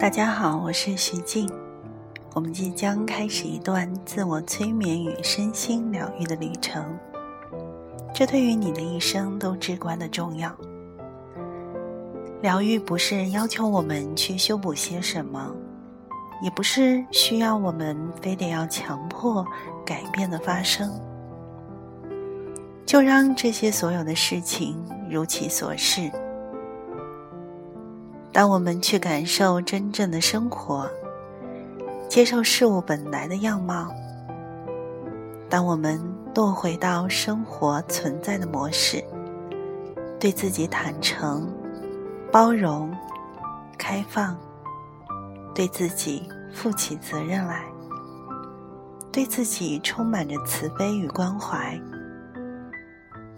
大家好，我是徐静。我们即将开始一段自我催眠与身心疗愈的旅程，这对于你的一生都至关的重要。疗愈不是要求我们去修补些什么，也不是需要我们非得要强迫改变的发生，就让这些所有的事情如其所是。当我们去感受真正的生活，接受事物本来的样貌，当我们落回到生活存在的模式，对自己坦诚、包容、开放，对自己负起责任来，对自己充满着慈悲与关怀，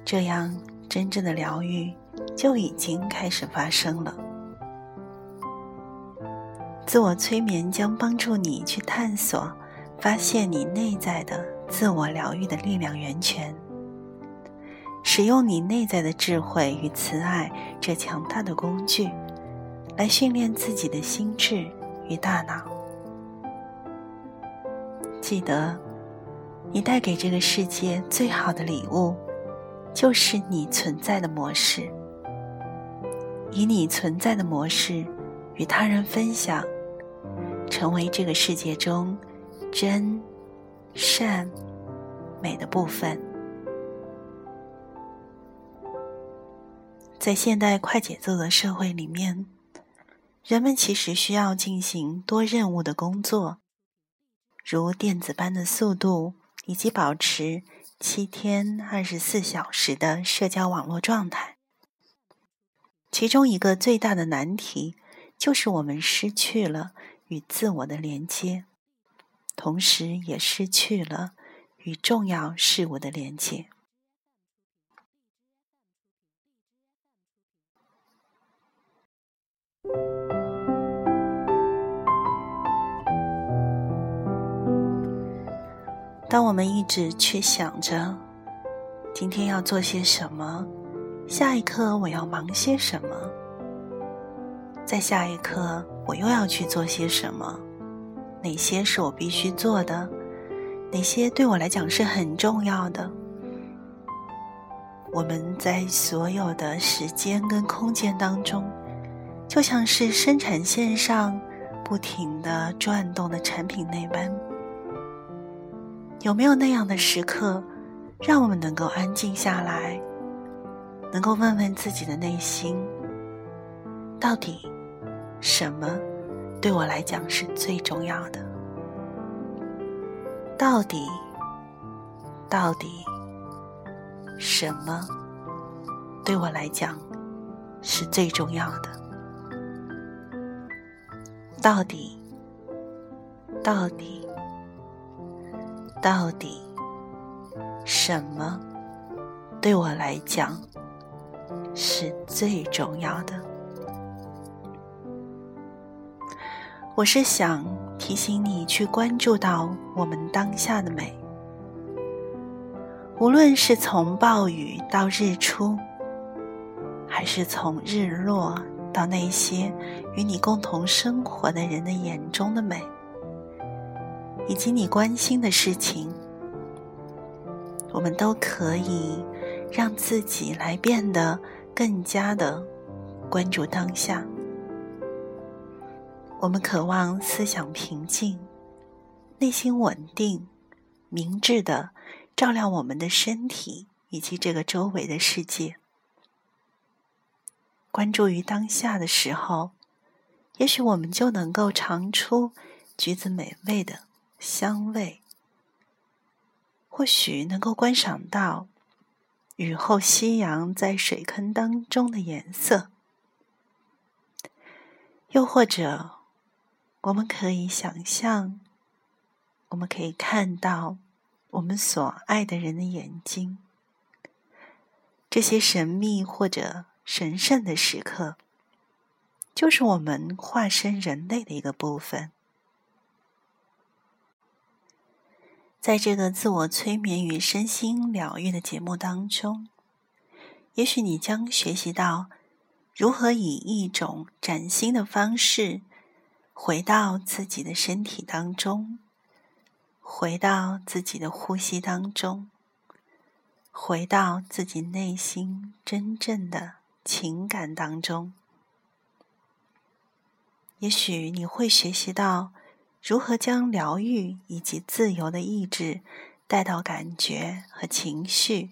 这样真正的疗愈就已经开始发生了。自我催眠将帮助你去探索、发现你内在的自我疗愈的力量源泉，使用你内在的智慧与慈爱这强大的工具，来训练自己的心智与大脑。记得，你带给这个世界最好的礼物，就是你存在的模式。以你存在的模式与他人分享。成为这个世界中真、善、美的部分。在现代快节奏的社会里面，人们其实需要进行多任务的工作，如电子般的速度，以及保持七天二十四小时的社交网络状态。其中一个最大的难题，就是我们失去了。与自我的连接，同时也失去了与重要事物的连接。当我们一直去想着今天要做些什么，下一刻我要忙些什么。在下一刻，我又要去做些什么？哪些是我必须做的？哪些对我来讲是很重要的？我们在所有的时间跟空间当中，就像是生产线上不停的转动的产品那般。有没有那样的时刻，让我们能够安静下来，能够问问自己的内心，到底？什么对我来讲是最重要的？到底，到底，什么对我来讲是最重要的？到底，到底，到底，什么对我来讲是最重要的？我是想提醒你去关注到我们当下的美，无论是从暴雨到日出，还是从日落到那些与你共同生活的人的眼中的美，以及你关心的事情，我们都可以让自己来变得更加的关注当下。我们渴望思想平静，内心稳定，明智的照亮我们的身体以及这个周围的世界。关注于当下的时候，也许我们就能够尝出橘子美味的香味，或许能够观赏到雨后夕阳在水坑当中的颜色，又或者。我们可以想象，我们可以看到我们所爱的人的眼睛。这些神秘或者神圣的时刻，就是我们化身人类的一个部分。在这个自我催眠与身心疗愈的节目当中，也许你将学习到如何以一种崭新的方式回到自己的身体当中，回到自己的呼吸当中，回到自己内心真正的情感当中。也许你会学习到。如何将疗愈以及自由的意志带到感觉和情绪、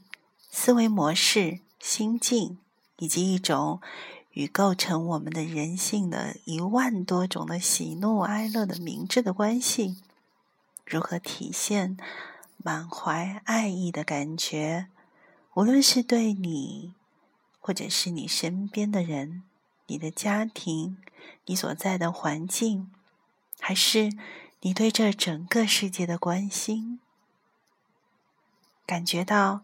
思维模式、心境，以及一种与构成我们的人性的一万多种的喜怒哀乐的明智的关系？如何体现满怀爱意的感觉？无论是对你，或者是你身边的人、你的家庭、你所在的环境。还是你对这整个世界的关心，感觉到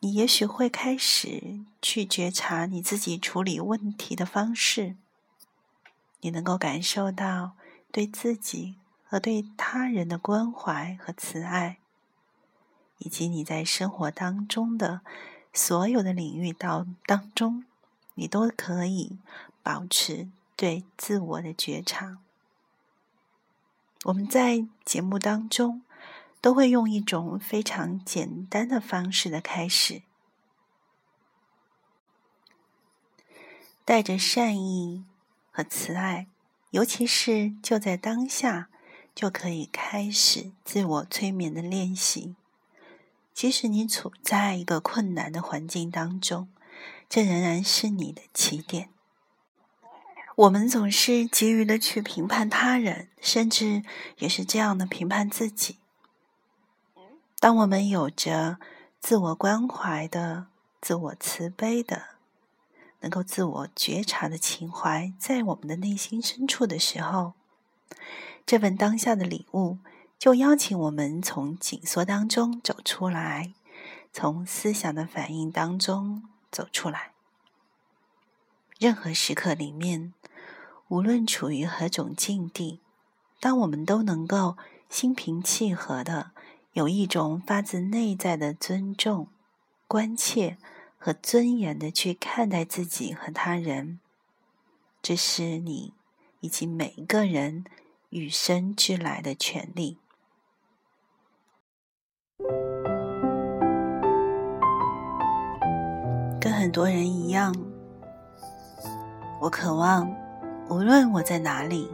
你也许会开始去觉察你自己处理问题的方式，你能够感受到对自己和对他人的关怀和慈爱，以及你在生活当中的所有的领域到当中，你都可以保持对自我的觉察。我们在节目当中都会用一种非常简单的方式的开始，带着善意和慈爱，尤其是就在当下，就可以开始自我催眠的练习。即使你处在一个困难的环境当中，这仍然是你的起点。我们总是急于的去评判他人，甚至也是这样的评判自己。当我们有着自我关怀的、自我慈悲的、能够自我觉察的情怀在我们的内心深处的时候，这份当下的礼物就邀请我们从紧缩当中走出来，从思想的反应当中走出来。任何时刻里面。无论处于何种境地，当我们都能够心平气和的，有一种发自内在的尊重、关切和尊严的去看待自己和他人，这是你以及每一个人与生俱来的权利。跟很多人一样，我渴望。无论我在哪里，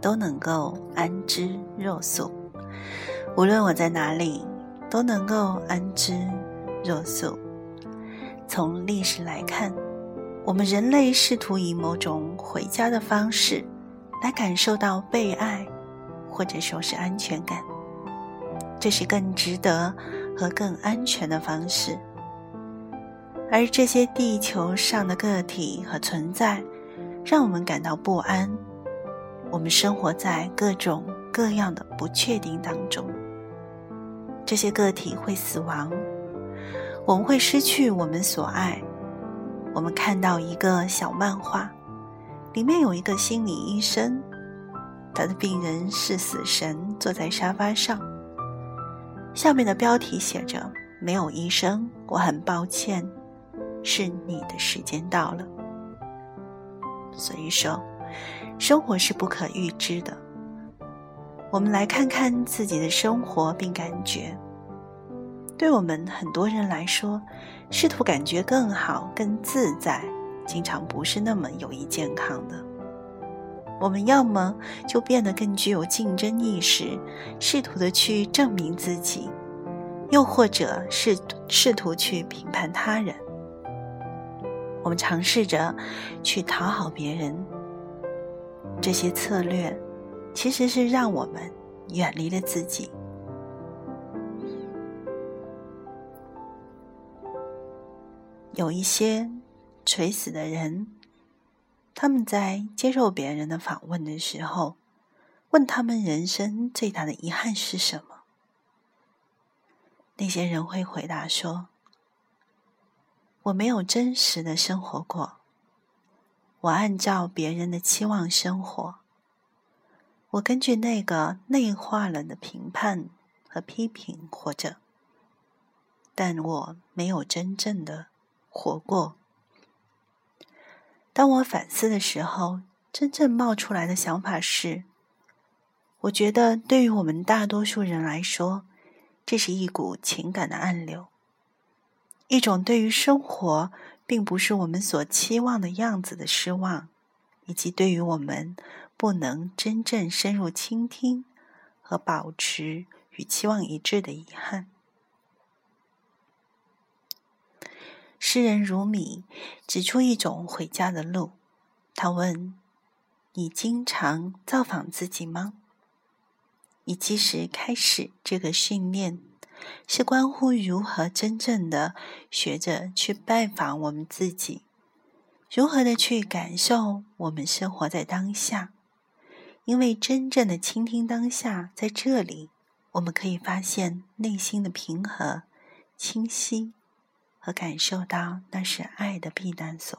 都能够安之若素；无论我在哪里，都能够安之若素。从历史来看，我们人类试图以某种回家的方式来感受到被爱，或者说是安全感。这是更值得和更安全的方式。而这些地球上的个体和存在。让我们感到不安。我们生活在各种各样的不确定当中。这些个体会死亡，我们会失去我们所爱。我们看到一个小漫画，里面有一个心理医生，他的病人是死神，坐在沙发上。下面的标题写着：“没有医生，我很抱歉，是你的时间到了。”所以说，生活是不可预知的。我们来看看自己的生活，并感觉，对我们很多人来说，试图感觉更好、更自在，经常不是那么有益健康的。我们要么就变得更具有竞争意识，试图的去证明自己，又或者是试图去评判他人。我们尝试着去讨好别人，这些策略其实是让我们远离了自己。有一些垂死的人，他们在接受别人的访问的时候，问他们人生最大的遗憾是什么？那些人会回答说。我没有真实的生活过，我按照别人的期望生活，我根据那个内化了的评判和批评活着，但我没有真正的活过。当我反思的时候，真正冒出来的想法是：我觉得对于我们大多数人来说，这是一股情感的暗流，一种对于生活并不是我们所期望的样子的失望，以及对于我们不能真正深入倾听和保持与期望一致的遗憾。诗人如米指出一种回家的路，他问：“你经常造访自己吗？”你即使开始这个训练，是关乎如何真正的学着去拜访我们自己，如何的去感受我们生活在当下。因为真正的倾听当下，在这里，我们可以发现内心的平和、清晰，和感受到那是爱的避难所。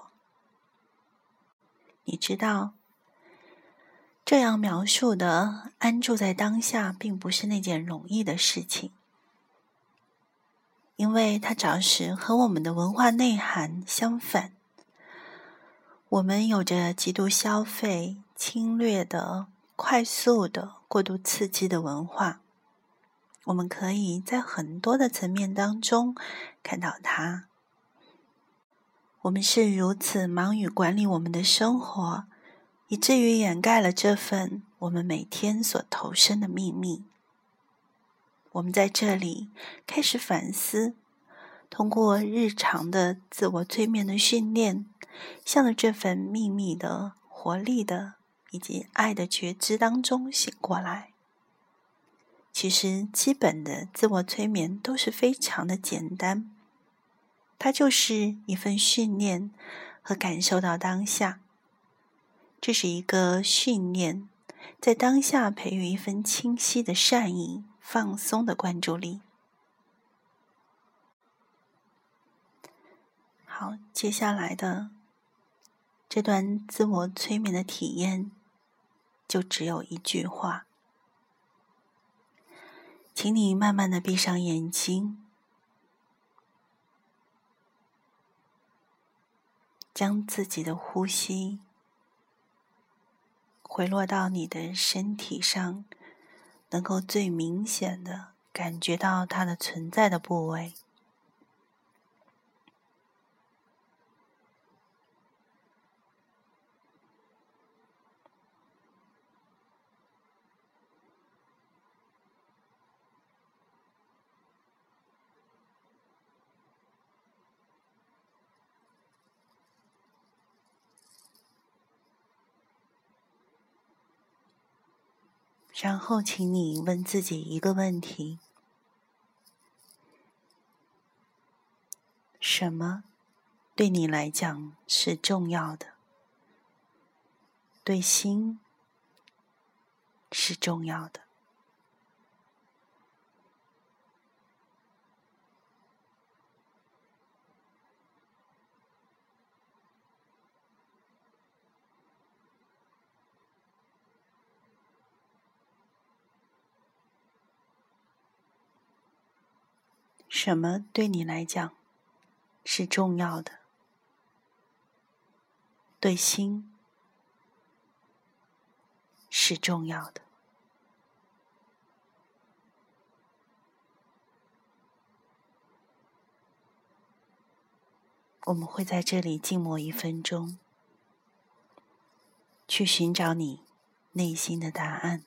你知道。这样描述的安住在当下，并不是那件容易的事情，因为它着实和我们的文化内涵相反。我们有着极度消费、侵略的、快速的、过度刺激的文化，我们可以在很多的层面当中看到它。我们是如此忙于管理我们的生活。以至于掩盖了这份我们每天所投身的秘密。我们在这里开始反思，通过日常的自我催眠的训练，向着这份秘密的活力的以及爱的觉知当中醒过来。其实，基本的自我催眠都是非常的简单，它就是一份训练和感受到当下。这是一个训练，在当下培育一份清晰的善意、放松的关注力。好，接下来的这段自我催眠的体验，就只有一句话，请你慢慢的闭上眼睛，将自己的呼吸。回落到你的身体上，能够最明显的感觉到它的存在的部位。然后，请你问自己一个问题：什么对你来讲是重要的？对心是重要的。什么对你来讲是重要的？对心是重要的。我们会在这里静默一分钟，去寻找你内心的答案。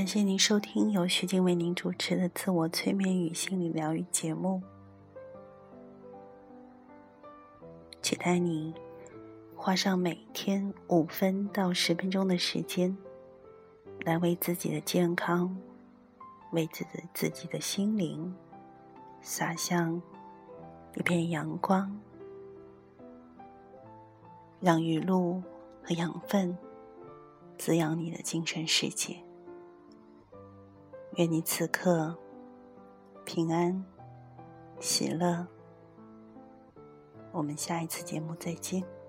感谢您收听由徐静为您主持的自我催眠与心理疗愈节目。期待你花上每天五分到十分钟的时间，来为自己的健康、为自己自己的心灵洒向一片阳光，让雨露和养分滋养你的精神世界。愿你此刻平安、喜乐。我们下一次节目再见。